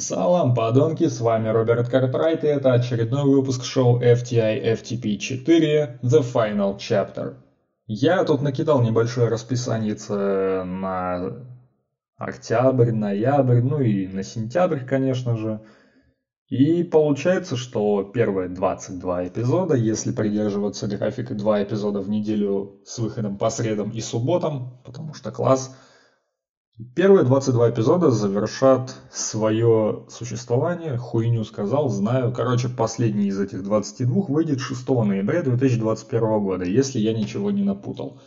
Салам, подонки, с вами Роберт Картрайт, и это очередной выпуск шоу FTI FTP 4 The Final Chapter. Я тут накидал небольшое расписание на октябрь, ноябрь, ну и на сентябрь, конечно же. И получается, что первые 22 эпизода, если придерживаться графика 2 эпизода в неделю с выходом по средам и субботам, потому что класс – Первые 22 эпизода завершат свое существование. Хуйню сказал, знаю. Короче, последний из этих 22 выйдет 6 ноября 2021 года, если я ничего не напутал.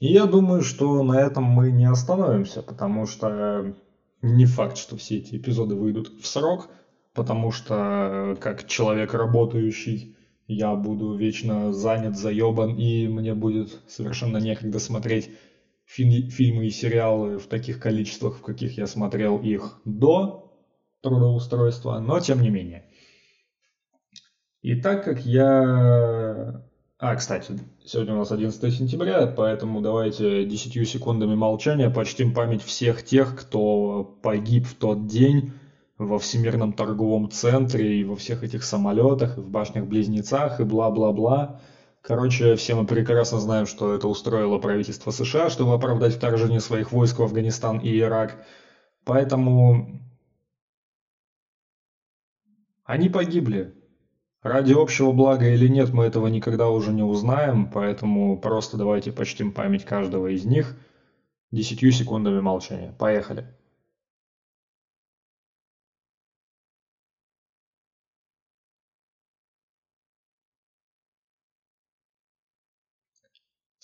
И я думаю, что на этом мы не остановимся, потому что не факт, что все эти эпизоды выйдут в срок, потому что как человек работающий я буду вечно занят, заебан, и мне будет совершенно некогда смотреть фи- фильмы и сериалы в таких количествах, в каких я смотрел их до трудоустройства, но тем не менее. И так как я... А, кстати, сегодня у нас 11 сентября, поэтому давайте 10 секундами молчания почтим память всех тех, кто погиб в тот день во Всемирном торговом центре и во всех этих самолетах, и в башнях-близнецах, и бла-бла-бла. Короче, все мы прекрасно знаем, что это устроило правительство США, чтобы оправдать вторжение своих войск в Афганистан и Ирак. Поэтому они погибли. Ради общего блага или нет, мы этого никогда уже не узнаем, поэтому просто давайте почтим память каждого из них десятью секундами молчания. Поехали.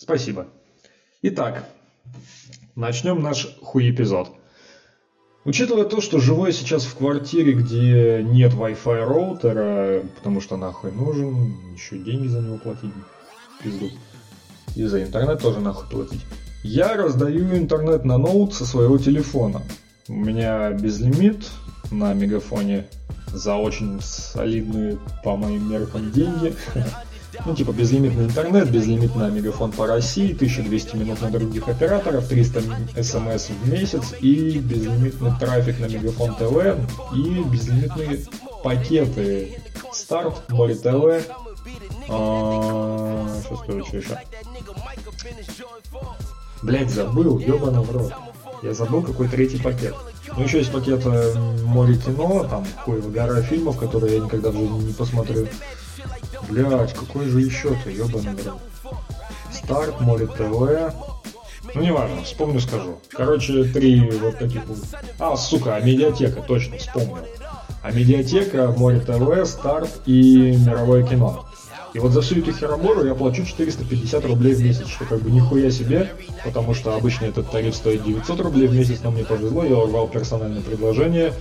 Спасибо. Итак, начнем наш хуй-эпизод. Учитывая то, что живу я сейчас в квартире, где нет Wi-Fi роутера, потому что нахуй нужен, еще деньги за него платить, пизду. И за интернет тоже нахуй платить. Я раздаю интернет на ноут со своего телефона. У меня безлимит на мегафоне за очень солидные, по моим меркам, деньги. Ну, типа безлимитный интернет, безлимитный мегафон по России, 1200 минут на других операторов, 300 смс в месяц и безлимитный трафик на мегафон ТВ и безлимитные пакеты Старт, Море ТВ, что скажу, что еще? Блять, забыл, ебаный в рот. Я забыл, какой третий пакет. Ну, еще есть пакет э, Море кино, там хуй гора фильмов, которые я никогда в жизни не посмотрю. Блять, какой же еще-то, ебаный в Старт, Море ТВ. Ну, неважно, вспомню, скажу. Короче, три вот таких вот. А, сука, а медиатека, точно, вспомнил. А медиатека, Море ТВ, Старт и Мировое кино. И вот за всю эту херобору я плачу 450 рублей в месяц, что как бы нихуя себе, потому что обычно этот тариф стоит 900 рублей в месяц, но мне повезло, я урвал персональное предложение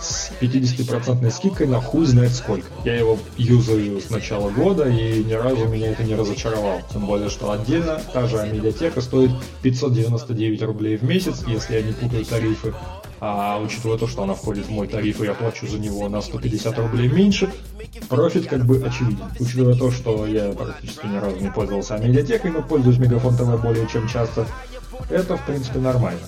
с 50% скидкой на хуй знает сколько. Я его юзаю с начала года, и ни разу меня это не разочаровало. Тем более, что отдельно та же медиатека стоит 599 рублей в месяц, если я не путаю тарифы. А учитывая то, что она входит в мой тариф, и я плачу за него на 150 рублей меньше, профит как бы очевиден. Учитывая то, что я практически ни разу не пользовался медиатекой, но пользуюсь Мегафон ТВ более чем часто, это в принципе нормально.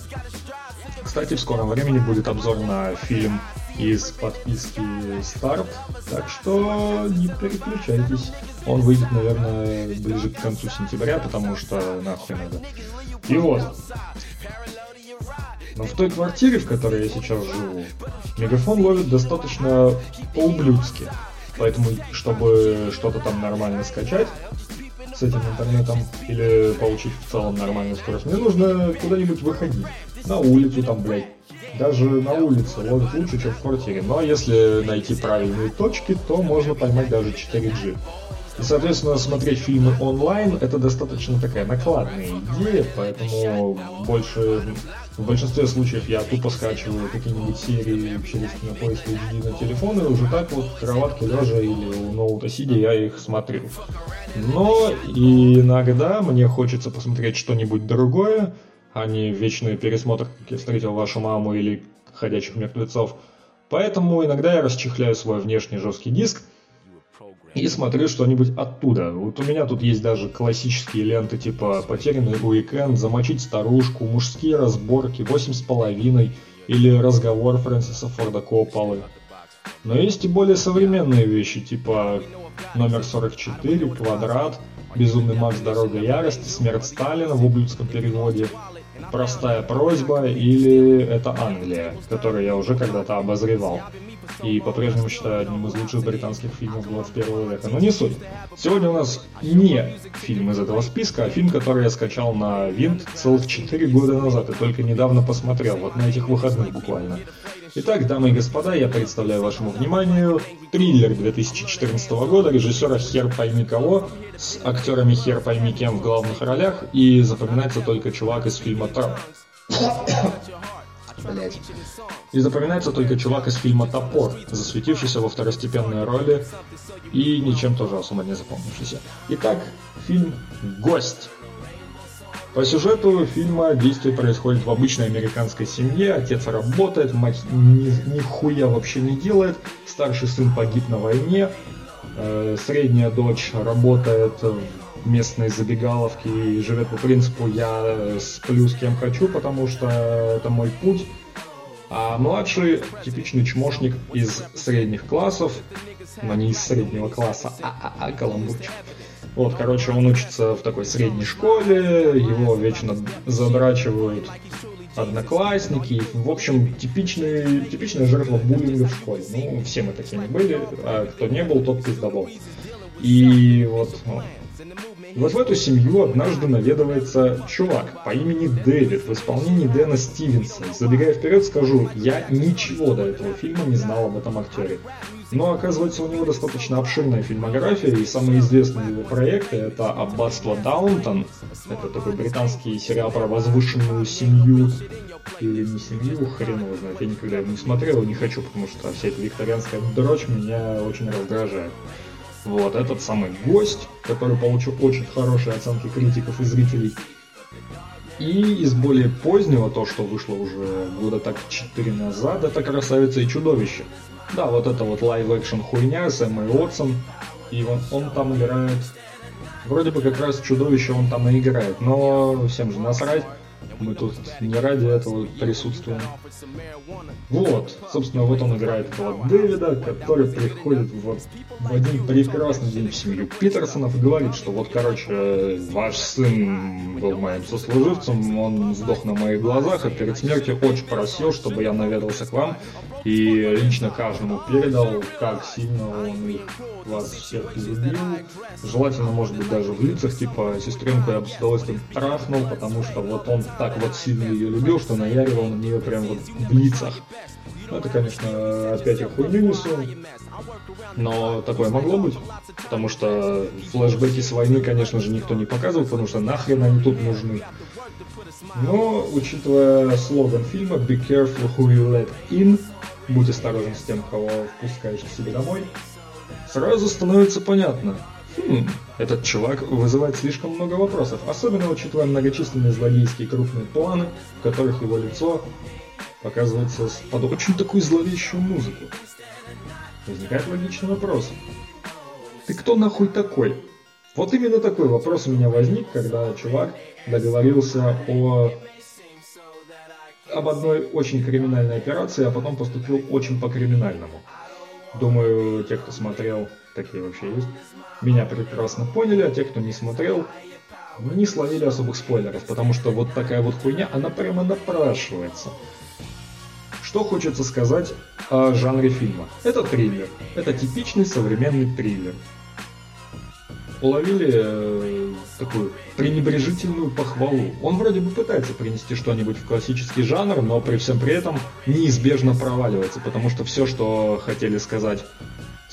Кстати, в скором времени будет обзор на фильм из подписки Старт, так что не переключайтесь. Он выйдет, наверное, ближе к концу сентября, потому что нахуй надо. И вот, но в той квартире, в которой я сейчас живу, мегафон ловит достаточно по-ублюдски. Поэтому, чтобы что-то там нормально скачать с этим интернетом или получить в целом нормальную скорость, мне нужно куда-нибудь выходить. На улицу там, блядь. Даже на улице ловит лучше, чем в квартире. Но если найти правильные точки, то можно поймать даже 4G. И, соответственно, смотреть фильмы онлайн это достаточно такая накладная идея, поэтому больше в большинстве случаев я тупо скачиваю какие-нибудь серии через кинопоиск HD на телефон, и уже так вот в кроватке лежа или у ноута сидя я их смотрю. Но иногда мне хочется посмотреть что-нибудь другое, а не вечный пересмотр, как я встретил вашу маму или ходячих мертвецов. Поэтому иногда я расчехляю свой внешний жесткий диск и смотрю что-нибудь оттуда. Вот у меня тут есть даже классические ленты типа «Потерянный уикенд», «Замочить старушку», «Мужские разборки», «Восемь с половиной», или «Разговор» Фрэнсиса Форда Копполы. Но есть и более современные вещи, типа «Номер 44», «Квадрат», «Безумный Макс. Дорога ярости», «Смерть Сталина» в ублюдском переводе, «Простая просьба» или «Это Англия», который я уже когда-то обозревал и по-прежнему считаю одним из лучших британских фильмов 21 века. Но не суть. Сегодня у нас не фильм из этого списка, а фильм, который я скачал на Винт целых 4 года назад и только недавно посмотрел, вот на этих выходных буквально. Итак, дамы и господа, я представляю вашему вниманию триллер 2014 года режиссера Хер пойми кого с актерами Хер пойми кем в главных ролях и запоминается только чувак из фильма. Блять. И запоминается только чувак из фильма «Топор», засветившийся во второстепенной роли и ничем тоже особо не запомнившийся. Итак, фильм «Гость». По сюжету фильма действие происходит в обычной американской семье. Отец работает, мать ни, нихуя вообще не делает. Старший сын погиб на войне. Э, средняя дочь работает в местной забегаловке и живет по принципу «я сплю с кем хочу, потому что это мой путь». А младший типичный чмошник из средних классов, но не из среднего класса, а, а, а каламбурчик. Вот, короче, он учится в такой средней школе, его вечно задрачивают одноклассники. В общем, типичный, типичная жертва буллинга в школе. Ну, все мы такими были, а кто не был, тот пиздобол. И вот вот в эту семью однажды наведывается чувак по имени Дэвид в исполнении Дэна Стивенса. Забегая вперед, скажу, я ничего до этого фильма не знал об этом актере. Но оказывается, у него достаточно обширная фильмография, и самые известные его проекты это «Аббатство Даунтон», это такой британский сериал про возвышенную семью, или не семью, хрен его знает, я никогда его не смотрел и не хочу, потому что вся эта викторианская дрочь меня очень раздражает. Вот, этот самый гость, который получил очень хорошие оценки критиков и зрителей. И из более позднего, то, что вышло уже года так 4 назад, это «Красавица и чудовище». Да, вот это вот live-action хуйня с Эммой Уотсон. И он, он там играет... Вроде бы как раз чудовище он там и играет, но всем же насрать. Мы тут не ради этого присутствуем. Вот, собственно, вот он играет этого Дэвида, который приходит в, в один прекрасный день в семью Питерсонов и говорит, что вот, короче, ваш сын был моим сослуживцем, он сдох на моих глазах, и перед смертью очень просил, чтобы я наведался к вам и лично каждому передал, как сильно он их, вас всех любил. Желательно, может быть, даже в лицах, типа, сестренку я бы с удовольствием трахнул, потому что вот он так вот сильно ее любил, что наяривал на нее прям вот в лицах. Ну, это, конечно, опять хуйню несу, но такое могло быть, потому что флешбеки с войны, конечно же, никто не показывал, потому что нахрен они тут нужны. Но, учитывая слоган фильма «Be careful who you let in», будь осторожен с тем, кого впускаешь к себе домой, сразу становится понятно. Хм, этот чувак вызывает слишком много вопросов, особенно учитывая многочисленные злодейские крупные планы, в которых его лицо показывается под очень такую зловещую музыку. Возникает логичный вопрос. Ты кто нахуй такой? Вот именно такой вопрос у меня возник, когда чувак договорился о об одной очень криминальной операции, а потом поступил очень по-криминальному. Думаю, те, кто смотрел, такие вообще есть, меня прекрасно поняли, а те, кто не смотрел, не словили особых спойлеров, потому что вот такая вот хуйня, она прямо напрашивается. Что хочется сказать о жанре фильма? Это триллер. Это типичный современный триллер уловили э, такую пренебрежительную похвалу. Он вроде бы пытается принести что-нибудь в классический жанр, но при всем при этом неизбежно проваливается, потому что все, что хотели сказать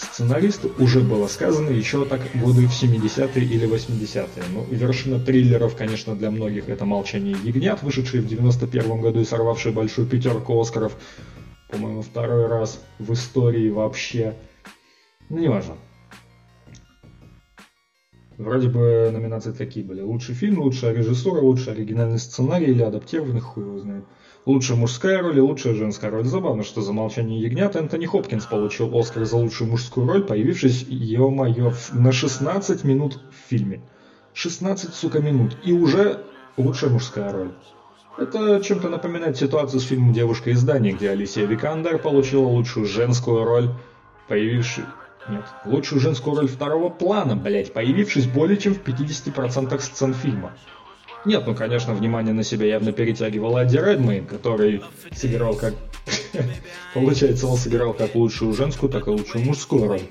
сценаристы, уже было сказано еще так годы в 70-е или 80-е. Ну, вершина триллеров, конечно, для многих это «Молчание ягнят», вышедший в 91 году и сорвавший большую пятерку Оскаров, по-моему, второй раз в истории вообще. Ну, неважно. Вроде бы номинации такие были. Лучший фильм, лучшая режиссура, лучший оригинальный сценарий или адаптированный, хуй его знает. Лучшая мужская роль и лучшая женская роль. Забавно, что за «Молчание ягнят» Энтони Хопкинс получил Оскар за лучшую мужскую роль, появившись, ё-моё, на 16 минут в фильме. 16, сука, минут. И уже лучшая мужская роль. Это чем-то напоминает ситуацию с фильмом «Девушка из Дании», где Алисия Викандер получила лучшую женскую роль, появившись... Нет, лучшую женскую роль второго плана, блять, появившись более чем в 50% сцен фильма. Нет, ну, конечно, внимание на себя явно перетягивал Адди Редмейн, который сыграл как... Получается, он сыграл как лучшую женскую, так и лучшую мужскую роль.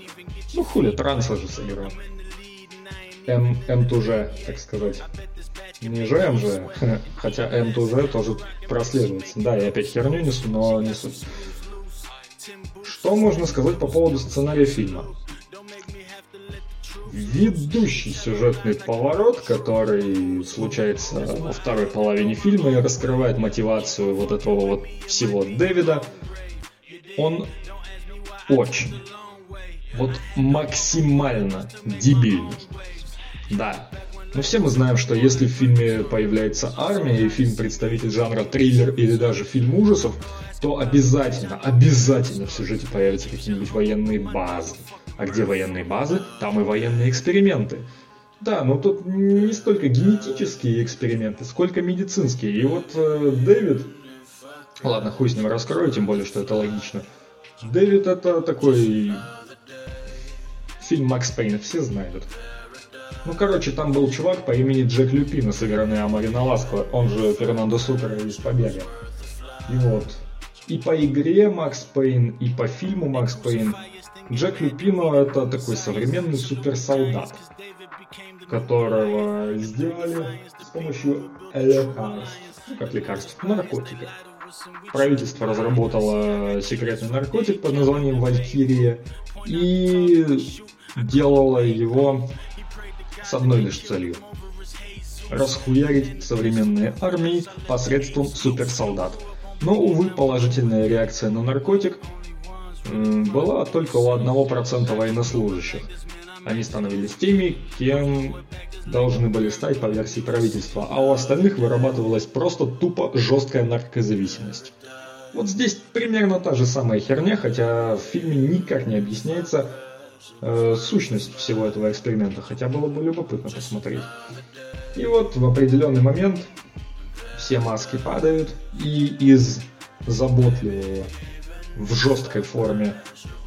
Ну, хули, транса же сыграл. М, М тоже, так сказать. Не же М же, хотя М тоже тоже прослеживается. Да, я опять херню несу, но не суть. Что можно сказать по поводу сценария фильма? Ведущий сюжетный поворот, который случается во второй половине фильма и раскрывает мотивацию вот этого вот всего Дэвида, он очень, вот максимально дебильный. Да. Но все мы знаем, что если в фильме появляется армия, и фильм представитель жанра триллер или даже фильм ужасов, то обязательно, обязательно в сюжете появятся какие-нибудь военные базы. А где военные базы, там и военные эксперименты. Да, но тут не столько генетические эксперименты, сколько медицинские. И вот э, Дэвид, ладно, хуй с ним раскрою, тем более, что это логично. Дэвид это такой фильм Макс Пейна, все знают. Ну, короче, там был чувак по имени Джек Люпино, сыгранный Амарина Ласко, он же Фернандо Супер из «Побега». И вот, и по игре Макс Пейн, и по фильму Макс Пейн Джек Люпино это такой современный суперсолдат, которого сделали с помощью лекарств, ну, как лекарств, наркотиков. Правительство разработало секретный наркотик под названием Валькирия и делало его с одной лишь целью – расхуярить современные армии посредством суперсолдат. Но, увы, положительная реакция на наркотик была только у одного процента военнослужащих. Они становились теми, кем должны были стать по версии правительства, а у остальных вырабатывалась просто тупо жесткая наркозависимость. Вот здесь примерно та же самая херня, хотя в фильме никак не объясняется, э, сущность всего этого эксперимента, хотя было бы любопытно посмотреть. И вот в определенный момент все маски падают, и из заботливого в жесткой форме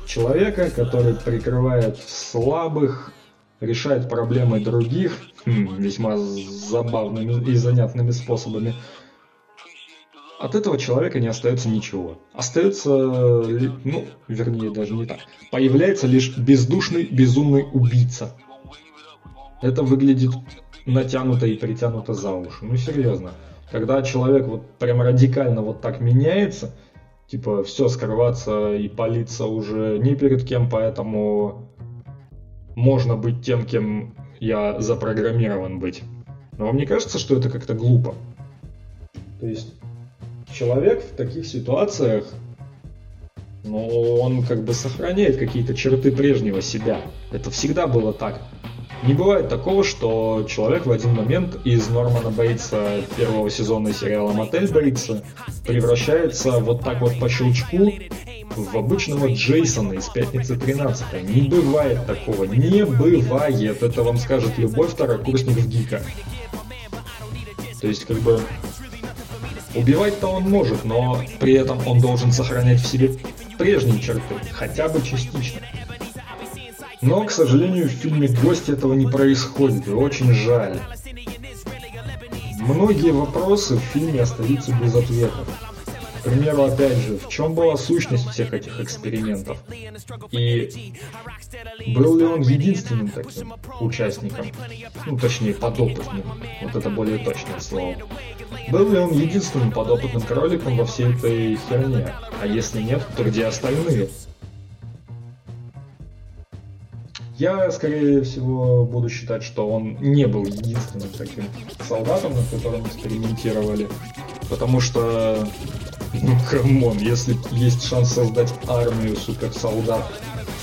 человека, который прикрывает слабых, решает проблемы других хм, весьма забавными и занятными способами, от этого человека не остается ничего. Остается, ну, вернее, даже не так. Появляется лишь бездушный, безумный убийца. Это выглядит натянуто и притянуто за уши. Ну, серьезно. Когда человек вот прям радикально вот так меняется, типа все скрываться и палиться уже не перед кем, поэтому можно быть тем, кем я запрограммирован быть. Но вам не кажется, что это как-то глупо? То есть человек в таких ситуациях, ну, он как бы сохраняет какие-то черты прежнего себя. Это всегда было так. Не бывает такого, что человек в один момент из Нормана Бейтса первого сезона сериала «Мотель Бейтса» превращается вот так вот по щелчку в обычного Джейсона из «Пятницы 13 Не бывает такого, не бывает. Это вам скажет любой второкурсник в ГИКа. То есть, как бы, Убивать-то он может, но при этом он должен сохранять в себе прежние черты, хотя бы частично. Но, к сожалению, в фильме «Гость» этого не происходит, и очень жаль. Многие вопросы в фильме остаются без ответов. К примеру, опять же, в чем была сущность всех этих экспериментов? И был ли он единственным таким участником? Ну, точнее, подопытным. Вот это более точное слово. Был ли он единственным подопытным кроликом во всей этой херне? А если нет, то где остальные? Я, скорее всего, буду считать, что он не был единственным таким солдатом, над которым экспериментировали. Потому что, ну, come on, если есть шанс создать армию суперсолдат,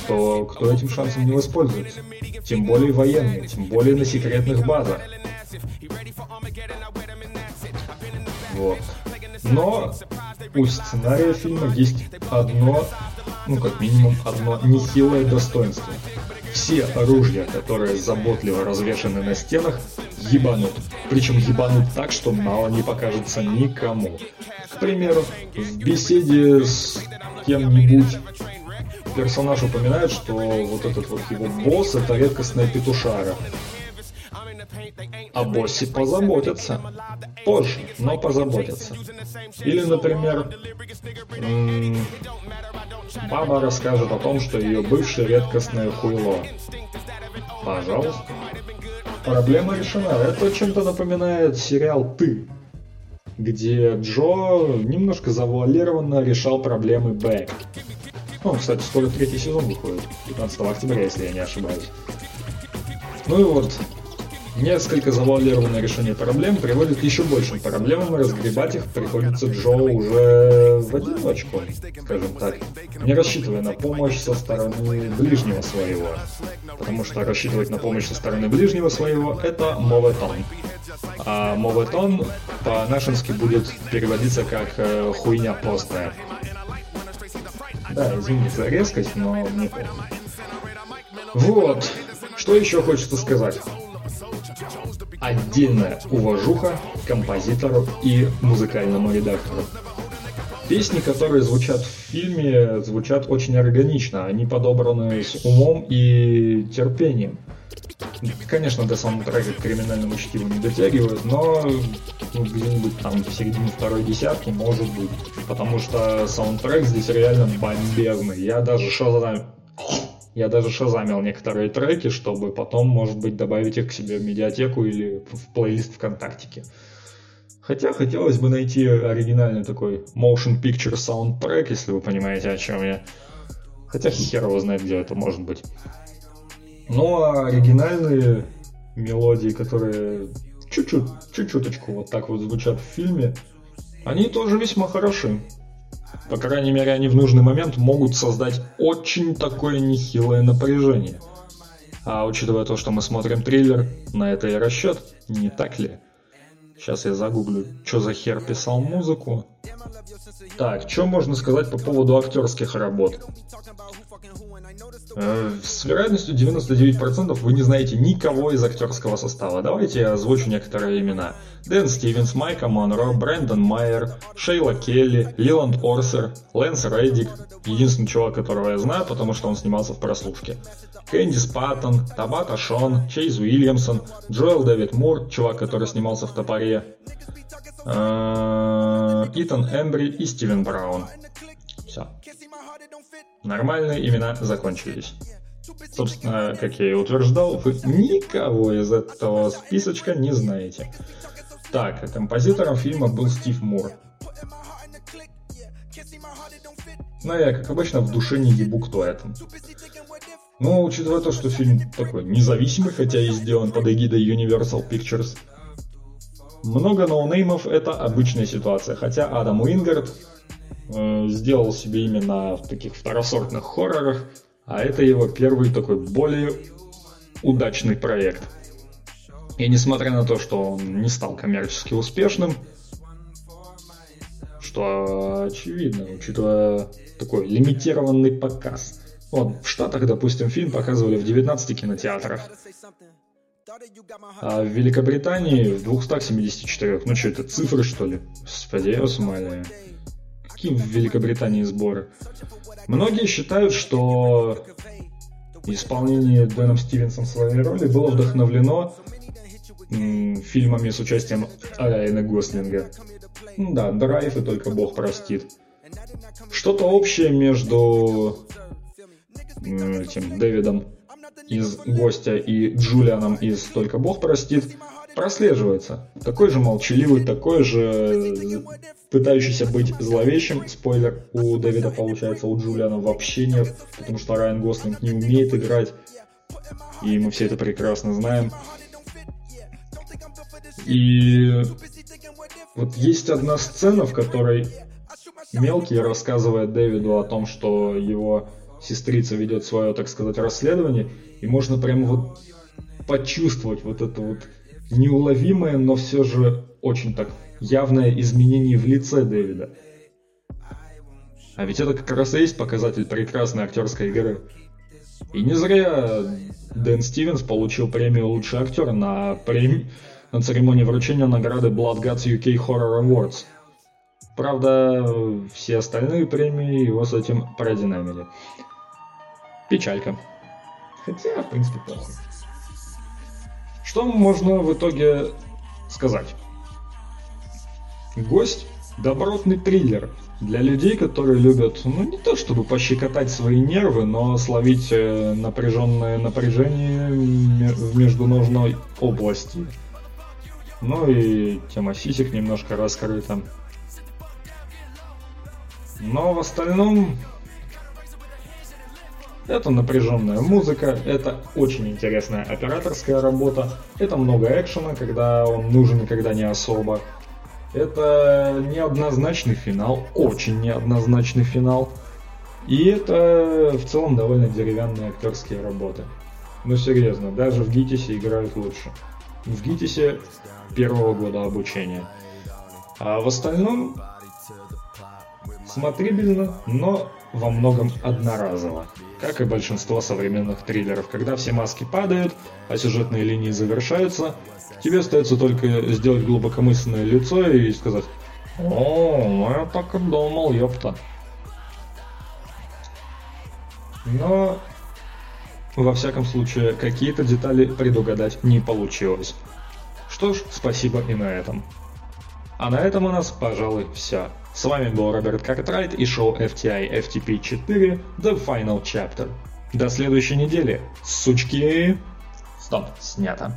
то кто этим шансом не воспользуется? Тем более военные, тем более на секретных базах. Вот. Но у сценария фильма есть одно, ну как минимум одно нехилое достоинство. Все оружия, которые заботливо развешаны на стенах, ебанут. Причем ебанут так, что мало не покажется никому. К примеру, в беседе с кем-нибудь персонаж упоминает, что вот этот вот его босс это редкостная петушара. О боссе позаботятся. Позже, но позаботятся. Или, например, баба расскажет о том, что ее бывшее редкостное хуйло. Пожалуйста. Проблема решена. Это чем-то напоминает сериал «Ты», где Джо немножко завуалированно решал проблемы Бэк. Ну, кстати, скоро третий сезон выходит, 15 октября, если я не ошибаюсь. Ну и вот, Несколько завуалированное решение проблем приводит к еще большим проблемам, и разгребать их приходится Джо уже в одиночку, скажем так, не рассчитывая на помощь со стороны ближнего своего. Потому что рассчитывать на помощь со стороны ближнего своего – это моветон. А моветон по-нашенски будет переводиться как э, «хуйня постная». Да, извините за резкость, но мне пофиг. Вот, что еще хочется сказать отдельная уважуха композитору и музыкальному редактору. Песни, которые звучат в фильме, звучат очень органично. Они подобраны с умом и терпением. Конечно, до саундтрека к криминальному чтиву не дотягивают, но ну, где-нибудь там в середине второй десятки может быть. Потому что саундтрек здесь реально бомбезный. Я даже шазам... Я даже шазамил некоторые треки, чтобы потом, может быть, добавить их к себе в медиатеку или в плейлист ВКонтактике. Хотя хотелось бы найти оригинальный такой motion picture soundtrack, если вы понимаете, о чем я. Хотя хер его знает, где это может быть. Ну а оригинальные мелодии, которые чуть-чуть, чуть-чуточку вот так вот звучат в фильме, они тоже весьма хороши. По крайней мере, они в нужный момент могут создать очень такое нехилое напряжение. А учитывая то, что мы смотрим триллер, на это и расчет, не так ли? Сейчас я загуглю, что за хер писал музыку. Так, что можно сказать по поводу актерских работ? Э, с вероятностью 99% вы не знаете никого из актерского состава. Давайте я озвучу некоторые имена. Дэн Стивенс, Майка Монро, Брэндон Майер, Шейла Келли, Лиланд Орсер, Лэнс Реддик, единственный чувак, которого я знаю, потому что он снимался в прослушке. Кэндис Паттон, Табата Шон, Чейз Уильямсон, Джоэл Дэвид Мур, чувак, который снимался в «Топоре», э, Итан Эмбри и Стивен Браун. Нормальные имена закончились. Собственно, как я и утверждал, вы никого из этого списочка не знаете. Так, композитором фильма был Стив Мур. Ну, я, как обычно, в душе не ебу, кто это. Но, учитывая то, что фильм такой независимый, хотя и сделан под эгидой Universal Pictures, много ноунеймов – это обычная ситуация, хотя Адам Уингард э, сделал себе именно в таких второсортных хоррорах, а это его первый такой более удачный проект. И несмотря на то, что он не стал коммерчески успешным, что очевидно, учитывая такой лимитированный показ. Вот, в Штатах, допустим, фильм показывали в 19 кинотеатрах. А в Великобритании в 274. Ну что, это цифры, что ли? Господи, я. Какие в Великобритании сборы? Многие считают, что исполнение Дэном Стивенсом своей роли было вдохновлено фильмами с участием Райана Гослинга. Ну да, Драйв и Только Бог простит. Что-то общее между этим Дэвидом из «Гостя» и Джулианом из «Только Бог простит» прослеживается. Такой же молчаливый, такой же пытающийся быть зловещим. Спойлер, у Дэвида получается, у Джулиана вообще нет, потому что Райан Гослинг не умеет играть. И мы все это прекрасно знаем. И вот есть одна сцена, в которой Мелкий рассказывает Дэвиду о том, что его сестрица ведет свое, так сказать, расследование, и можно прямо вот почувствовать вот это вот неуловимое, но все же очень так явное изменение в лице Дэвида. А ведь это как раз и есть показатель прекрасной актерской игры. И не зря Дэн Стивенс получил премию «Лучший актер» на, прем... на церемонии вручения награды Blood Gods UK Horror Awards. Правда, все остальные премии его с этим продинамили. Печалька. Хотя, в принципе, похуй. Что можно в итоге сказать? Гость – добротный триллер для людей, которые любят, ну не то чтобы пощекотать свои нервы, но словить э, напряженное напряжение в междуножной области. Ну и тема сисек немножко раскрыта. Но в остальном это напряженная музыка, это очень интересная операторская работа, это много экшена, когда он нужен, когда не особо. Это неоднозначный финал, очень неоднозначный финал. И это в целом довольно деревянные актерские работы. Ну серьезно, даже в ГИТИСе играют лучше. В ГИТИСе первого года обучения. А в остальном смотрибельно, но во многом одноразово. Как и большинство современных триллеров, когда все маски падают, а сюжетные линии завершаются, тебе остается только сделать глубокомысленное лицо и сказать «О, я так и думал, ёпта». Но, во всяком случае, какие-то детали предугадать не получилось. Что ж, спасибо и на этом. А на этом у нас, пожалуй, все. С вами был Роберт Картрайт и шоу FTI FTP 4 The Final Chapter. До следующей недели. Сучки. Стоп, снято.